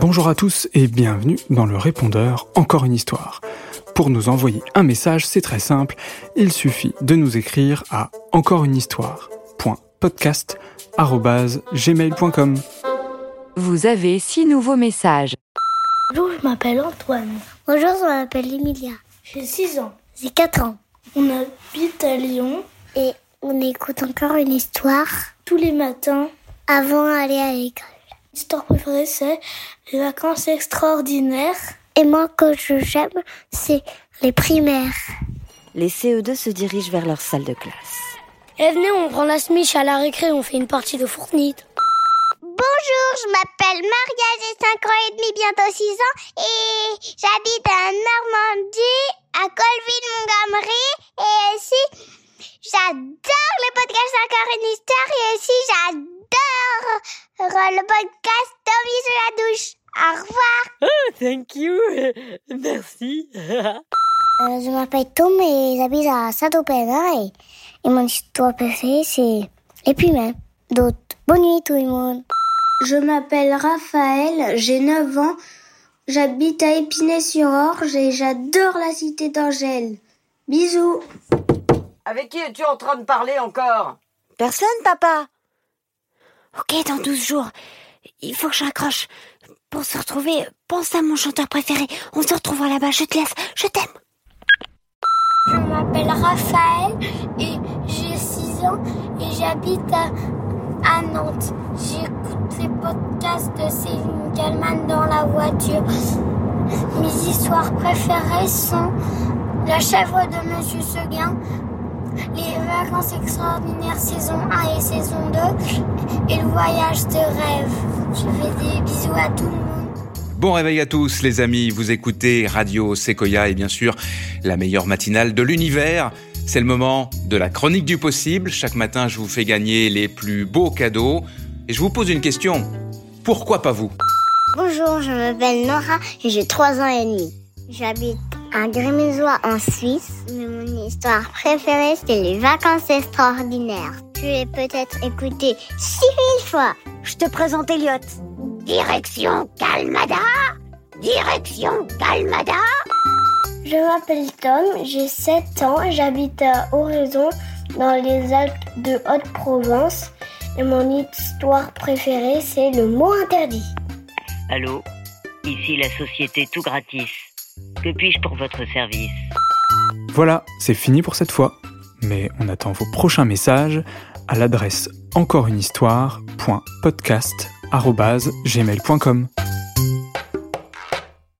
Bonjour à tous et bienvenue dans le répondeur Encore une histoire. Pour nous envoyer un message, c'est très simple, il suffit de nous écrire à encoreunehistoire.podcast@gmail.com. Vous avez six nouveaux messages. Bonjour, je m'appelle Antoine. Bonjour, je m'appelle Emilia. J'ai 6 ans. J'ai 4 ans. On habite à Lyon Et on écoute encore une histoire tous les matins. avant d'aller à l'école. L'histoire préférée, c'est les vacances extraordinaires. Et moi, que je j'aime, c'est les primaires. Les CE2 se dirigent vers leur salle de classe. Et venez, on prend la smiche à la récré, on fait une partie de fournite. Bonjour, je m'appelle Maria, j'ai 5 ans et demi, bientôt 6 ans. Et j'habite à Normandie, à Colville-Montgomery. Et aussi, j'adore le podcast Encore une histoire. Et aussi, j'adore le podcast Tommy sous la douche. Au revoir. Thank you. Merci. Euh, je m'appelle Tom et j'habite à Saint-Opéra et, et mon histoire préférée c'est les primaires. D'autres. Bonne nuit tout le monde. Je m'appelle Raphaël, j'ai 9 ans, j'habite à Épinay-sur-Orge et j'adore la cité d'Angèle. Bisous. Avec qui es-tu en train de parler encore? Personne, papa Ok, dans 12 jours. Il faut que je raccroche. Pour se retrouver, pense à mon chanteur préféré. On se retrouvera là-bas. Je te laisse. Je t'aime. Je m'appelle Raphaël et j'ai 6 ans et j'habite à, à Nantes. J'écoute les podcasts de Céline Kallmann dans la voiture. Mes histoires préférées sont La chèvre de Monsieur Seguin, Les vacances extraordinaires saison 1 et saison 2 et Le voyage de rêve. Je fais des bisous à tout le monde. Bon réveil à tous les amis, vous écoutez Radio Sequoia et bien sûr la meilleure matinale de l'univers. C'est le moment de la chronique du possible. Chaque matin, je vous fais gagner les plus beaux cadeaux. Et je vous pose une question. Pourquoi pas vous? Bonjour, je m'appelle Nora et j'ai 3 ans et demi. J'habite à Grémézois en Suisse, mais mon histoire préférée c'est les vacances extraordinaires. Je l'ai peut-être écouté 6000 fois. Je te présente Elliot. Direction Calmada Direction Calmada Je m'appelle Tom, j'ai 7 ans, j'habite à Oraison dans les Alpes de Haute-Provence et mon histoire préférée c'est le mot interdit. Allô, ici la société Tout Gratis. Que puis-je pour votre service? Voilà, c'est fini pour cette fois. Mais on attend vos prochains messages à l'adresse encoreunehistoire.podcast@gmail.com.